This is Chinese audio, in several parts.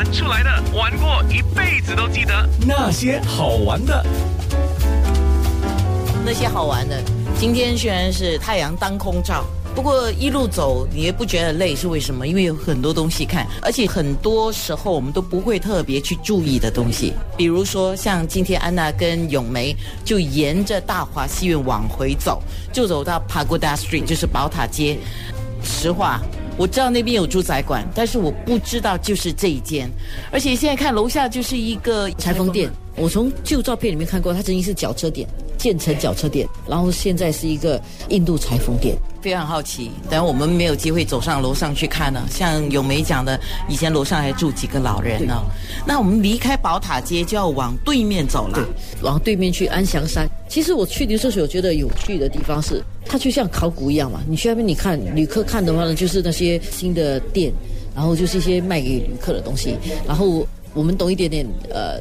玩出来的，玩过一辈子都记得那些好玩的。那些好玩的。今天虽然是太阳当空照，不过一路走你也不觉得累，是为什么？因为有很多东西看，而且很多时候我们都不会特别去注意的东西，比如说像今天安娜跟咏梅就沿着大华戏院往回走，就走到 Pagoda Street，就是宝塔街。实话，我知道那边有住宅馆，但是我不知道就是这一间，而且现在看楼下就是一个裁缝店。我从旧照片里面看过，它曾经是脚车店，建成脚车店，然后现在是一个印度裁缝店。非常好奇，但我们没有机会走上楼上去看呢。像咏梅讲的，以前楼上还住几个老人呢。那我们离开宝塔街就要往对面走了，对，往对面去安祥山。其实我去的时候，我觉得有趣的地方是，它就像考古一样嘛。你去那边你看旅客看的话呢，就是那些新的店，然后就是一些卖给旅客的东西，然后。我们懂一点点呃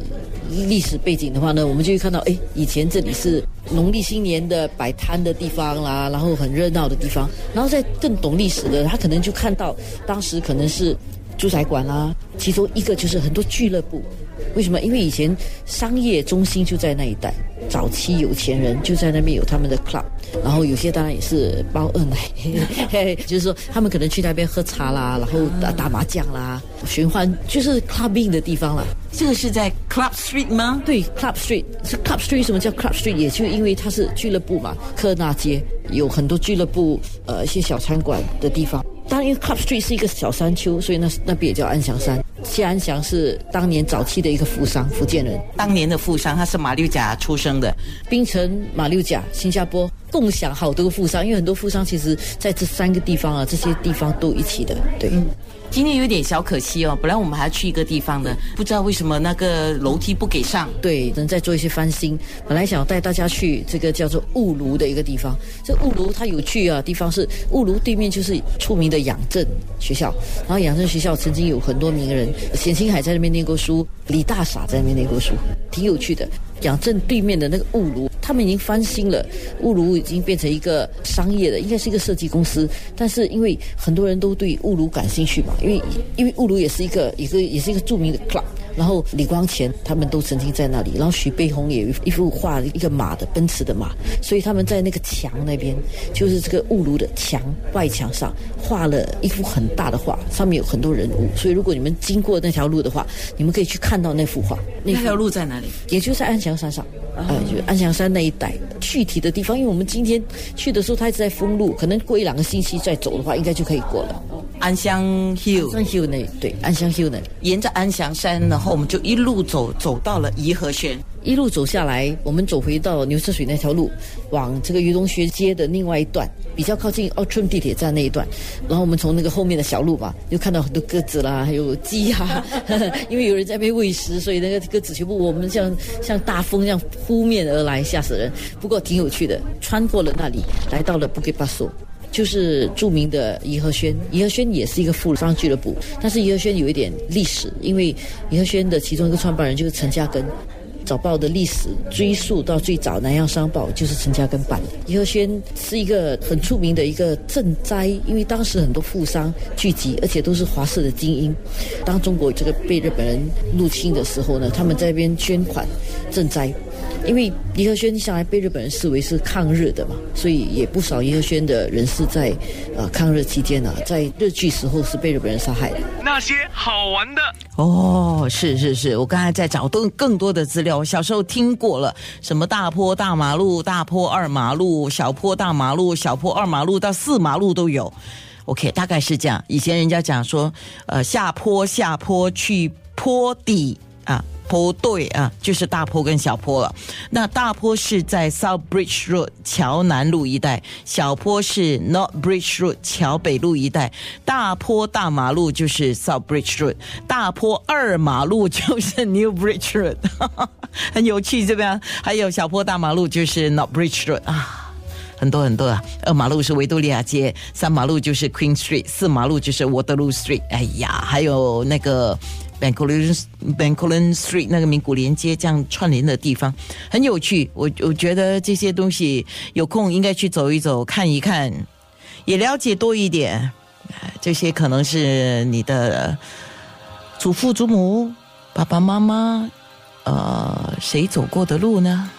历史背景的话呢，我们就会看到，哎，以前这里是农历新年的摆摊的地方啦，然后很热闹的地方。然后在更懂历史的，他可能就看到当时可能是住宅馆啦，其中一个就是很多俱乐部。为什么？因为以前商业中心就在那一带，早期有钱人就在那边有他们的 club，然后有些当然也是包二奶，就是说他们可能去那边喝茶啦，然后打打麻将啦，循环就是 clubbing 的地方啦。这个是在 Club Street 吗？对，Club Street 是 Club Street。什么叫 Club Street？也就因为它是俱乐部嘛，科纳街有很多俱乐部，呃，一些小餐馆的地方。因为 Club Street 是一个小山丘，所以那那边也叫安祥山。谢安祥是当年早期的一个富商，福建人。当年的富商，他是马六甲出生的，槟城、马六甲、新加坡共享好多个富商，因为很多富商其实在这三个地方啊，这些地方都一起的，对。今天有点小可惜哦，本来我们还要去一个地方的，不知道为什么那个楼梯不给上。对，正在做一些翻新。本来想带大家去这个叫做雾庐的一个地方。这雾庐它有趣啊，地方是雾庐对面就是出名的养正学校，然后养正学校曾经有很多名人，冼星海在那边念过书，李大傻在那边念过书，挺有趣的。养正对面的那个雾庐，他们已经翻新了，物卢已经变成一个商业的，应该是一个设计公司。但是因为很多人都对物卢感兴趣嘛，因为因为物卢也是一个一个也是一个著名的 club。然后李光前他们都曾经在那里，然后许悲鸿也一幅画一个马的奔驰的马，所以他们在那个墙那边，就是这个雾庐的墙外墙上画了一幅很大的画，上面有很多人物。所以如果你们经过那条路的话，你们可以去看到那幅画。那条路在哪里？也就是安祥山上，呃，就安祥山那一带。具体的地方，因为我们今天去的时候，它一直在封路，可能过一两个星期再走的话，应该就可以过了。安祥 Hill，安祥 Hill 那对，安祥 Hill 那沿着安祥山，然后我们就一路走，走到了颐和轩。一路走下来，我们走回到牛车水那条路，往这个鱼龙学街的另外一段，比较靠近 Outram 地铁站那一段。然后我们从那个后面的小路吧，又看到很多鸽子啦，还有鸡啊，因为有人在被喂食，所以那个鸽子全部我们像像大风一样扑面而来，吓死人。不过挺有趣的，穿过了那里，来到了 Bukit Basuh。就是著名的颐和轩，颐和轩也是一个富商俱乐部，但是颐和轩有一点历史，因为颐和轩的其中一个创办人就是陈嘉庚。早报的历史追溯到最早，南洋商报就是陈嘉庚办的。颐和轩是一个很出名的一个赈灾，因为当时很多富商聚集，而且都是华社的精英。当中国这个被日本人入侵的时候呢，他们在边捐款赈灾。因为颐和轩向来被日本人视为是抗日的嘛，所以也不少颐和轩的人士在呃抗日期间呢，在日据时候是被日本人杀害的。那些好玩的哦，是是是，我刚才在找更更多的资料。我小时候听过了，什么大坡大马路、大坡二马路、小坡大马路、小坡二马路到四马路都有。OK，大概是这样。以前人家讲说，呃，下坡下坡去坡底啊。坡对啊，就是大坡跟小坡了。那大坡是在 South Bridge Road 桥南路一带，小坡是 North Bridge Road 桥北路一带。大坡大马路就是 South Bridge Road，大坡二马路就是 New Bridge Road，很有趣这边。还有小坡大马路就是 North Bridge Road 啊，很多很多啊。二马路是维多利亚街，三马路就是 Queen Street，四马路就是 Waterloo Street。哎呀，还有那个。Bencoolen Bencoolen Street 那个名古连街这样串联的地方很有趣，我我觉得这些东西有空应该去走一走，看一看，也了解多一点。这些可能是你的祖父祖母、爸爸妈妈，呃，谁走过的路呢？